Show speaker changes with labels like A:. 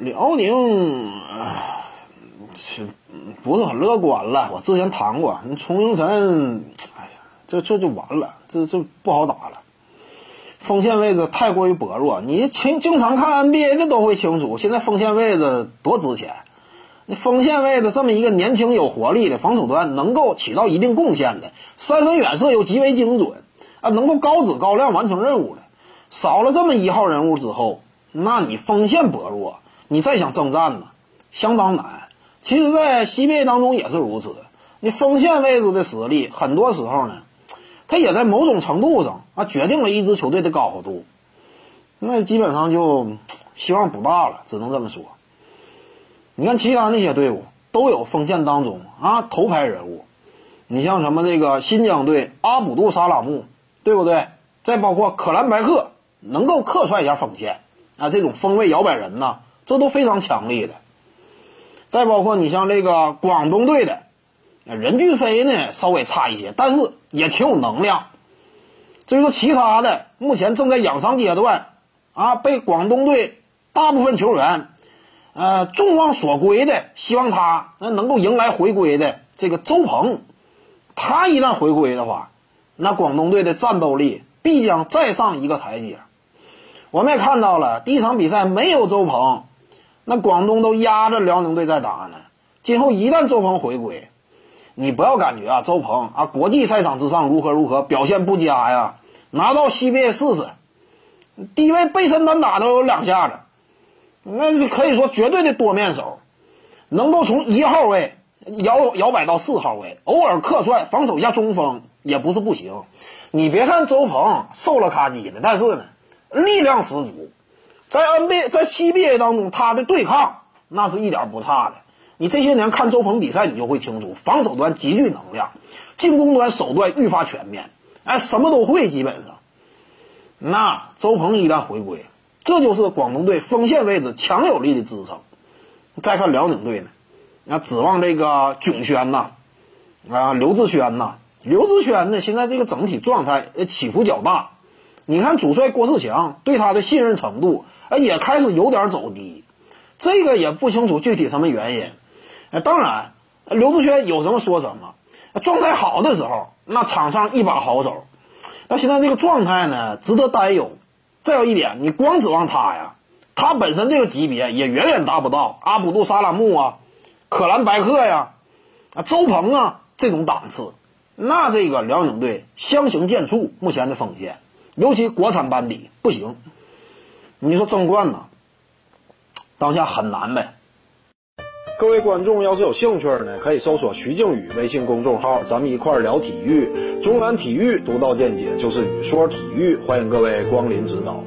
A: 辽宁，是不是很乐观了？我之前谈过，你崇明晨，哎呀，这这就完了，这这不好打了。锋线位置太过于薄弱，你经经常看 NBA 的都会清楚，现在锋线位置多值钱。那锋线位置这么一个年轻有活力的防守端，能够起到一定贡献的，三分远射又极为精准啊，能够高质高量完成任务的，少了这么一号人物之后，那你锋线薄弱，你再想征战呢，相当难。其实，在 CBA 当中也是如此，你锋线位置的实力，很多时候呢。他也在某种程度上啊，决定了一支球队的高度，那基本上就希望不大了，只能这么说。你看其他那些队伍都有锋线当中啊头牌人物，你像什么这个新疆队阿卜杜沙拉木，对不对？再包括可兰白克能够客串一下锋线啊，这种锋位摇摆人呐，这都非常强力的。再包括你像这个广东队的。任骏飞呢稍微差一些，但是也挺有能量。至于说其他的，目前正在养伤阶段，啊，被广东队大部分球员，呃，众望所归的，希望他那能够迎来回归的这个周鹏，他一旦回归的话，那广东队的战斗力必将再上一个台阶。我们也看到了，第一场比赛没有周鹏，那广东都压着辽宁队在打呢。今后一旦周鹏回归，你不要感觉啊，周鹏啊，国际赛场之上如何如何表现不佳呀？拿到 CBA 试试，低位背身单打都有两下子，那可以说绝对的多面手，能够从一号位摇摇摆到四号位，偶尔客串防守一下中锋也不是不行。你别看周鹏瘦了咔叽的，但是呢，力量十足，在 NBA 在 CBA 当中他的对抗那是一点不差的。你这些年看周鹏比赛，你就会清楚，防守端极具能量，进攻端手段愈发全面，哎，什么都会，基本上。那周鹏一旦回归，这就是广东队锋线位置强有力的支撑。再看辽宁队呢，那指望这个囧轩呐，啊，刘志轩呐，刘志轩呢，现在这个整体状态起伏较大。你看主帅郭士强对他的信任程度，哎，也开始有点走低，这个也不清楚具体什么原因。那当然，刘志轩有什么说什么。状态好的时候，那场上一把好手。那现在这个状态呢，值得担忧。再有一点，你光指望他呀，他本身这个级别也远远达不到阿卜杜沙拉木啊、可兰白克呀、啊周鹏啊这种档次。那这个辽宁队相形见绌，目前的锋线，尤其国产班底不行。你说争冠呐，当下很难呗。各位观众要是有兴趣呢，可以搜索徐静宇微信公众号，咱们一块儿聊体育。中南体育独到见解就是语说体育，欢迎各位光临指导。